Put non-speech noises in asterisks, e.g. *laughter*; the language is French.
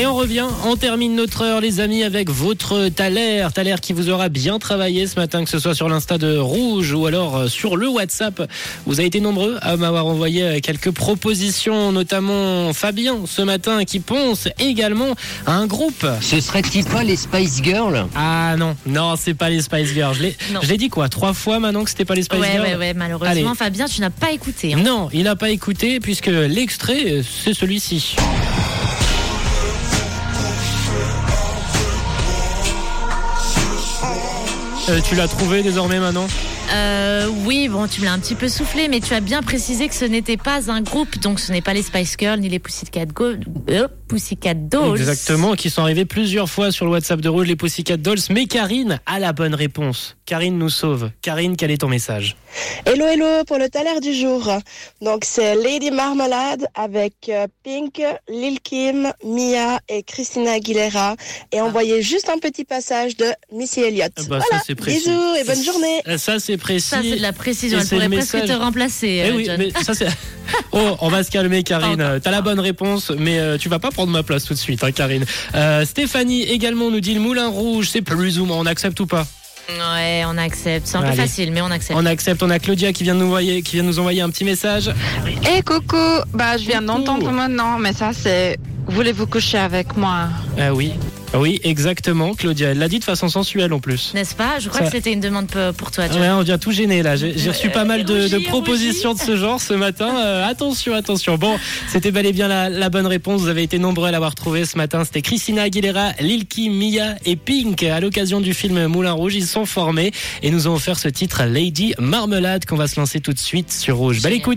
Et on revient, on termine notre heure les amis avec votre Thaler, Thaler qui vous aura bien travaillé ce matin, que ce soit sur l'insta de Rouge ou alors euh, sur le WhatsApp. Vous avez été nombreux à m'avoir envoyé euh, quelques propositions, notamment Fabien ce matin qui ponce également à un groupe. Ce serait-il pas les Spice Girls? Ah non, non c'est pas les Spice Girls. Je l'ai- dit quoi Trois fois maintenant que c'était pas les Spice Ouais, Girls? ouais, ouais, malheureusement, Allez. Fabien, tu n'as pas écouté. hein. Non, il n'a pas écouté puisque l'extrait, euh, c'est celui-ci. Euh, tu l'as trouvé désormais maintenant Euh, oui, bon, tu me l'as un petit peu soufflé, mais tu as bien précisé que ce n'était pas un groupe, donc ce n'est pas les Spice Girls ni les Pussycat, Go- euh, Pussycat Dolls. Exactement, qui sont arrivés plusieurs fois sur le WhatsApp de Rouge, les Pussycat Dolls. Mais Karine a la bonne réponse. Karine nous sauve. Karine, quel est ton message? Hello, hello pour le taler du jour. Donc, c'est Lady Marmalade avec euh, Pink, Lil Kim, Mia et Christina Aguilera. Et envoyez juste un petit passage de Missy Elliott. Ah bah, ça, voilà. c'est précis. Bisous et bonne journée. Ça, c'est précis. Ça, c'est de la précision. Et Elle pourrait le presque message. te remplacer, Eh euh, oui, John. mais ça c'est. *laughs* Oh, on va se calmer, Karine. T'as la bonne réponse, mais euh, tu vas pas prendre ma place tout de suite, hein, Karine. Euh, Stéphanie également nous dit le Moulin Rouge, c'est plus ou moins. On accepte ou pas? Ouais, on accepte. C'est un peu facile, mais on accepte. On accepte. On a Claudia qui vient de nous envoyer, qui vient de nous envoyer un petit message. Eh coucou, bah je viens d'entendre maintenant, mais ça c'est voulez-vous coucher avec moi? Ah oui, oui, exactement. Claudia, elle l'a dit de façon sensuelle en plus. N'est-ce pas? Je crois Ça- que c'était une demande pour toi. Ouais, on vient tout gêner là. J'ai reçu pas mal de, propositions de ce genre ce matin. Euh, attention, attention. Bon, c'était bel et bien la, la bonne réponse. Vous avez été nombreux à l'avoir trouvé ce matin. C'était Christina Aguilera, Lil Kim, Mia et Pink. À l'occasion du film Moulin Rouge, ils sont formés et nous ont offert ce titre Lady Marmelade qu'on va se lancer tout de suite sur Rouge. Belle écoute.